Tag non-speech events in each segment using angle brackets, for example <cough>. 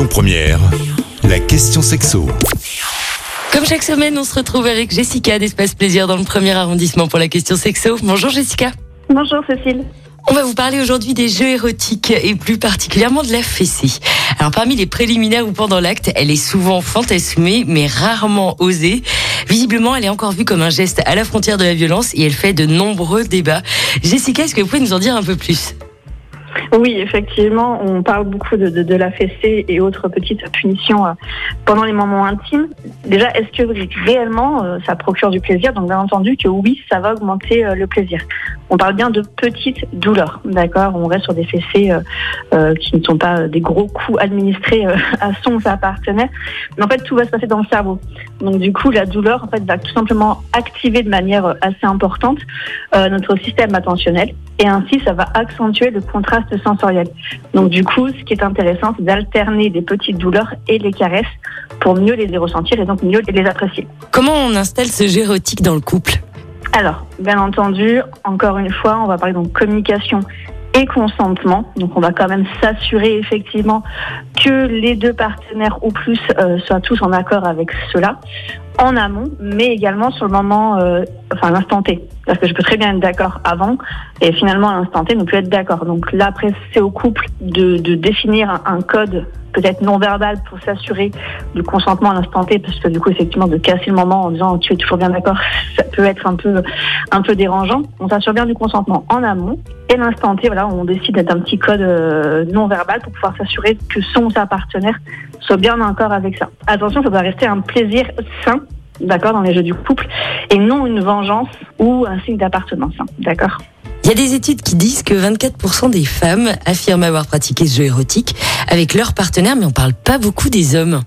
Lyon Première, la question sexo. Comme chaque semaine, on se retrouve avec Jessica d'Espace Plaisir dans le premier arrondissement pour la question sexo. Bonjour Jessica. Bonjour Cécile. On va vous parler aujourd'hui des jeux érotiques et plus particulièrement de la fessée. Alors parmi les préliminaires ou pendant l'acte, elle est souvent fantasmée mais rarement osée. Visiblement, elle est encore vue comme un geste à la frontière de la violence et elle fait de nombreux débats. Jessica, est-ce que vous pouvez nous en dire un peu plus? Oui, effectivement, on parle beaucoup de, la fessée et autres petites punitions euh, pendant les moments intimes. Déjà, est-ce que réellement euh, ça procure du plaisir? Donc, bien entendu que oui, ça va augmenter euh, le plaisir. On parle bien de petites douleurs, d'accord? On reste sur des fessées euh, euh, qui ne sont pas des gros coups administrés euh, <laughs> à son ou sa partenaire. Mais en fait, tout va se passer dans le cerveau. Donc, du coup, la douleur, en fait, va tout simplement activer de manière euh, assez importante euh, notre système attentionnel et ainsi, ça va accentuer le contraste sensoriel. Donc, du coup, ce qui est intéressant, c'est d'alterner des petites douleurs et les caresses pour mieux les ressentir et donc mieux les apprécier. Comment on installe ce jeu érotique dans le couple? Alors, bien entendu, encore une fois, on va parler donc communication et consentement. Donc, on va quand même s'assurer effectivement que les deux partenaires ou plus euh, soient tous en accord avec cela en amont, mais également sur le moment, euh, enfin l'instant T. Parce que je peux très bien être d'accord avant et finalement à l'instant T ne plus être d'accord. Donc là, après, c'est au couple de, définir un, code peut-être non verbal pour s'assurer du consentement à l'instant T, parce que du coup, effectivement, de casser le moment en disant tu es toujours bien d'accord, ça peut être un peu, un peu dérangeant. On s'assure bien du consentement en amont et l'instant T, voilà, on décide d'être un petit code euh, non verbal pour pouvoir s'assurer que son sa partenaire soit bien en avec ça. Attention, ça doit rester un plaisir sain d'accord, dans les jeux du couple, et non une vengeance ou un signe d'appartenance, hein, d'accord Il y a des études qui disent que 24% des femmes affirment avoir pratiqué ce jeu érotique avec leur partenaire, mais on parle pas beaucoup des hommes.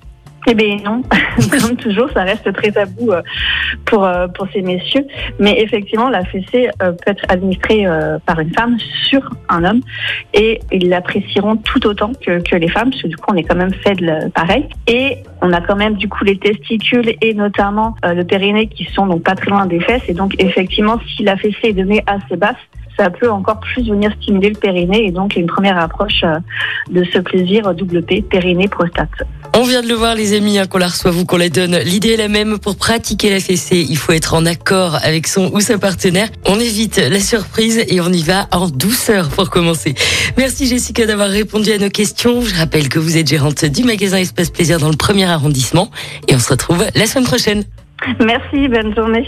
Eh bien non, <laughs> comme toujours, ça reste très tabou euh, pour, euh, pour ces messieurs. Mais effectivement, la fessée euh, peut être administrée par une femme sur un homme et ils l'apprécieront tout autant que, que les femmes, parce que du coup, on est quand même fait de pareil. Et on a quand même du coup les testicules et notamment le périnée qui sont donc pas très loin des fesses. Et donc effectivement, si la fessée est donnée assez basse, ça peut encore plus venir stimuler le périnée et donc une première approche euh, de ce plaisir double P, périnée, prostate. On vient de le voir, les amis, hein, qu'on la reçoit vous, qu'on la donne. L'idée est la même. Pour pratiquer la fessée, il faut être en accord avec son ou sa partenaire. On évite la surprise et on y va en douceur pour commencer. Merci Jessica d'avoir répondu à nos questions. Je rappelle que vous êtes gérante du magasin Espace Plaisir dans le premier arrondissement et on se retrouve la semaine prochaine. Merci, bonne journée.